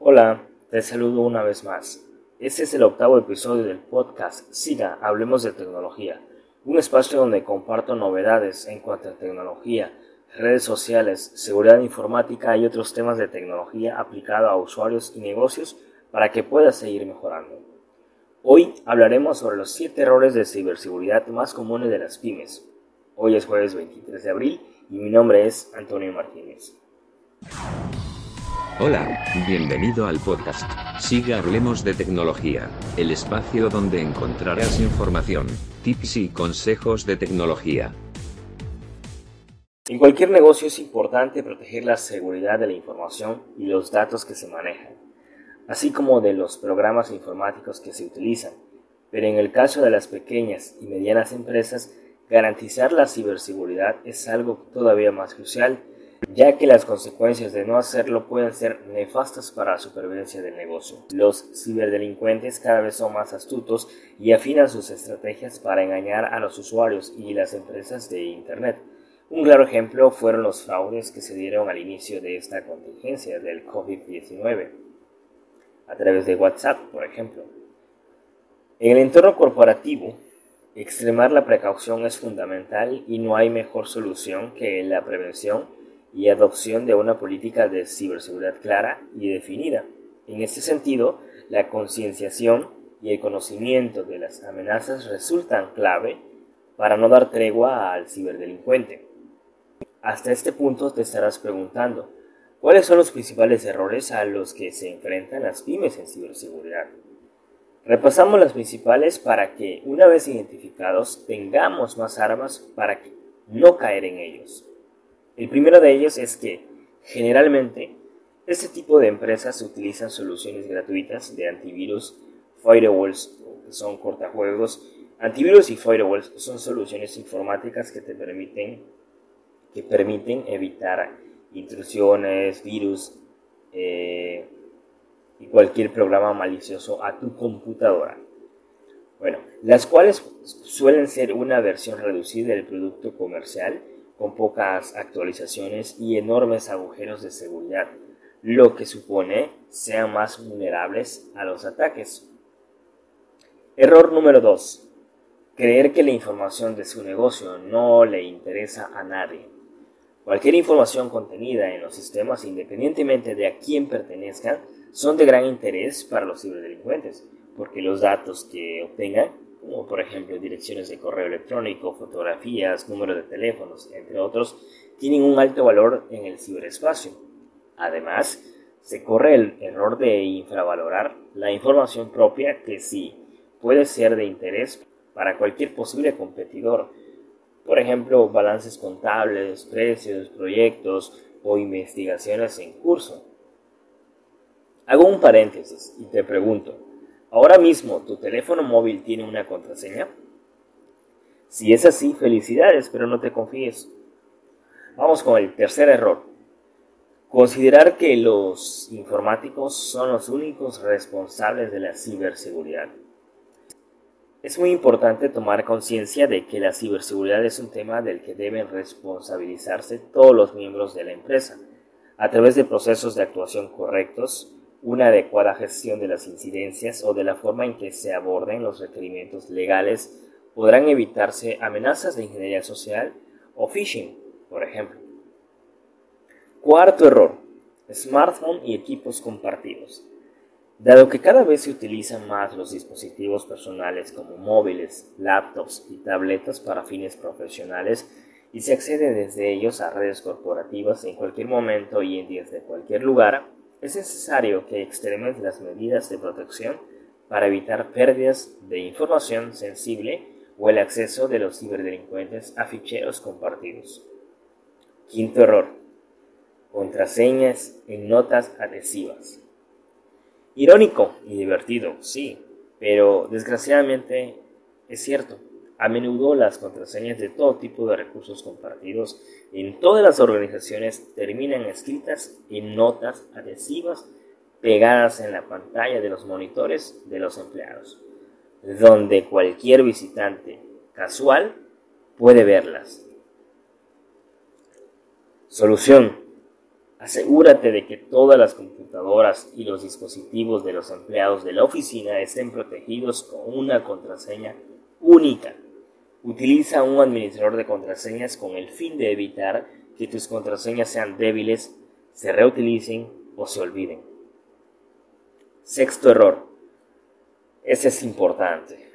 Hola, te saludo una vez más. Este es el octavo episodio del podcast SIGA, Hablemos de Tecnología, un espacio donde comparto novedades en cuanto a tecnología, redes sociales, seguridad informática y otros temas de tecnología aplicado a usuarios y negocios para que puedas seguir mejorando. Hoy hablaremos sobre los 7 errores de ciberseguridad más comunes de las pymes. Hoy es jueves 23 de abril y mi nombre es Antonio Martínez. Hola, bienvenido al podcast. Siga Hablemos de Tecnología, el espacio donde encontrarás información, tips y consejos de tecnología. En cualquier negocio es importante proteger la seguridad de la información y los datos que se manejan, así como de los programas informáticos que se utilizan. Pero en el caso de las pequeñas y medianas empresas, garantizar la ciberseguridad es algo todavía más crucial ya que las consecuencias de no hacerlo pueden ser nefastas para la supervivencia del negocio. Los ciberdelincuentes cada vez son más astutos y afinan sus estrategias para engañar a los usuarios y las empresas de Internet. Un claro ejemplo fueron los fraudes que se dieron al inicio de esta contingencia del COVID-19, a través de WhatsApp, por ejemplo. En el entorno corporativo, extremar la precaución es fundamental y no hay mejor solución que la prevención y adopción de una política de ciberseguridad clara y definida. En este sentido, la concienciación y el conocimiento de las amenazas resultan clave para no dar tregua al ciberdelincuente. Hasta este punto te estarás preguntando, ¿cuáles son los principales errores a los que se enfrentan las pymes en ciberseguridad? Repasamos las principales para que, una vez identificados, tengamos más armas para no caer en ellos. El primero de ellos es que, generalmente, este tipo de empresas utilizan soluciones gratuitas de antivirus, firewalls, que son cortajuegos. Antivirus y firewalls son soluciones informáticas que te permiten, que permiten evitar intrusiones, virus eh, y cualquier programa malicioso a tu computadora. Bueno, las cuales suelen ser una versión reducida del producto comercial con pocas actualizaciones y enormes agujeros de seguridad, lo que supone sean más vulnerables a los ataques. Error número 2. Creer que la información de su negocio no le interesa a nadie. Cualquier información contenida en los sistemas, independientemente de a quién pertenezcan, son de gran interés para los ciberdelincuentes, porque los datos que obtengan como por ejemplo direcciones de correo electrónico, fotografías, números de teléfonos, entre otros, tienen un alto valor en el ciberespacio. Además, se corre el error de infravalorar la información propia que sí puede ser de interés para cualquier posible competidor. Por ejemplo, balances contables, precios, proyectos o investigaciones en curso. Hago un paréntesis y te pregunto, Ahora mismo, ¿tu teléfono móvil tiene una contraseña? Si es así, felicidades, pero no te confíes. Vamos con el tercer error. Considerar que los informáticos son los únicos responsables de la ciberseguridad. Es muy importante tomar conciencia de que la ciberseguridad es un tema del que deben responsabilizarse todos los miembros de la empresa, a través de procesos de actuación correctos, una adecuada gestión de las incidencias o de la forma en que se aborden los requerimientos legales podrán evitarse amenazas de ingeniería social o phishing, por ejemplo. Cuarto error. Smartphone y equipos compartidos. Dado que cada vez se utilizan más los dispositivos personales como móviles, laptops y tabletas para fines profesionales y se accede desde ellos a redes corporativas en cualquier momento y en desde cualquier lugar, es necesario que extremes las medidas de protección para evitar pérdidas de información sensible o el acceso de los ciberdelincuentes a ficheros compartidos. Quinto error. Contraseñas en notas adhesivas. Irónico y divertido, sí, pero desgraciadamente es cierto. A menudo las contraseñas de todo tipo de recursos compartidos en todas las organizaciones terminan escritas en notas adhesivas pegadas en la pantalla de los monitores de los empleados, donde cualquier visitante casual puede verlas. Solución. Asegúrate de que todas las computadoras y los dispositivos de los empleados de la oficina estén protegidos con una contraseña única. Utiliza un administrador de contraseñas con el fin de evitar que tus contraseñas sean débiles, se reutilicen o se olviden. Sexto error. Ese es importante.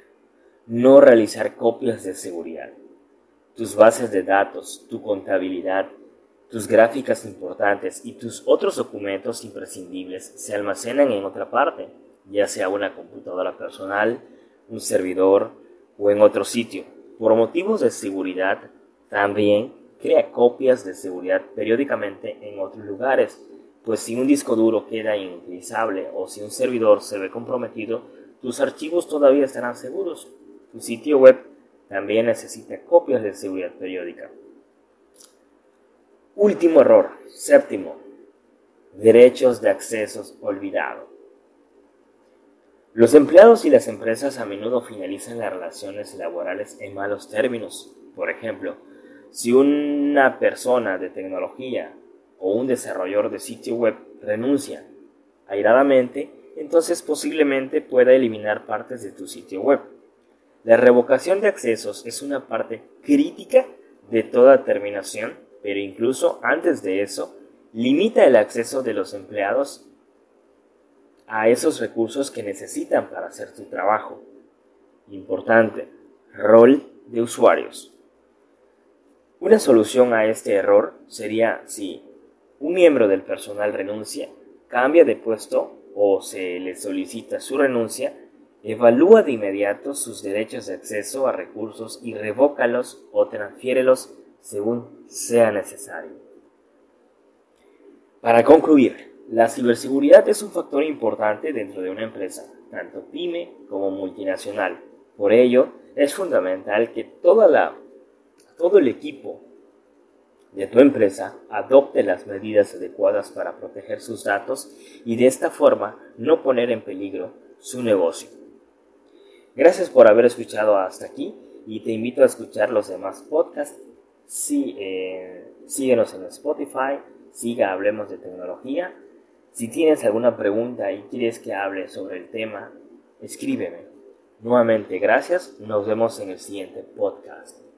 No realizar copias de seguridad. Tus bases de datos, tu contabilidad, tus gráficas importantes y tus otros documentos imprescindibles se almacenan en otra parte, ya sea una computadora personal, un servidor o en otro sitio. Por motivos de seguridad, también crea copias de seguridad periódicamente en otros lugares, pues si un disco duro queda inutilizable o si un servidor se ve comprometido, tus archivos todavía estarán seguros. Tu sitio web también necesita copias de seguridad periódica. Último error, séptimo, derechos de accesos olvidado. Los empleados y las empresas a menudo finalizan las relaciones laborales en malos términos. Por ejemplo, si una persona de tecnología o un desarrollador de sitio web renuncia airadamente, entonces posiblemente pueda eliminar partes de tu sitio web. La revocación de accesos es una parte crítica de toda terminación pero incluso antes de eso, limita el acceso de los empleados a esos recursos que necesitan para hacer su trabajo. Importante, rol de usuarios. Una solución a este error sería si un miembro del personal renuncia, cambia de puesto o se le solicita su renuncia, evalúa de inmediato sus derechos de acceso a recursos y revócalos o transfiérelos según sea necesario. Para concluir, la ciberseguridad es un factor importante dentro de una empresa, tanto pyme como multinacional. Por ello, es fundamental que toda la, todo el equipo de tu empresa adopte las medidas adecuadas para proteger sus datos y de esta forma no poner en peligro su negocio. Gracias por haber escuchado hasta aquí y te invito a escuchar los demás podcasts Sí, eh, síguenos en Spotify, siga Hablemos de Tecnología. Si tienes alguna pregunta y quieres que hable sobre el tema, escríbeme. Nuevamente, gracias. Nos vemos en el siguiente podcast.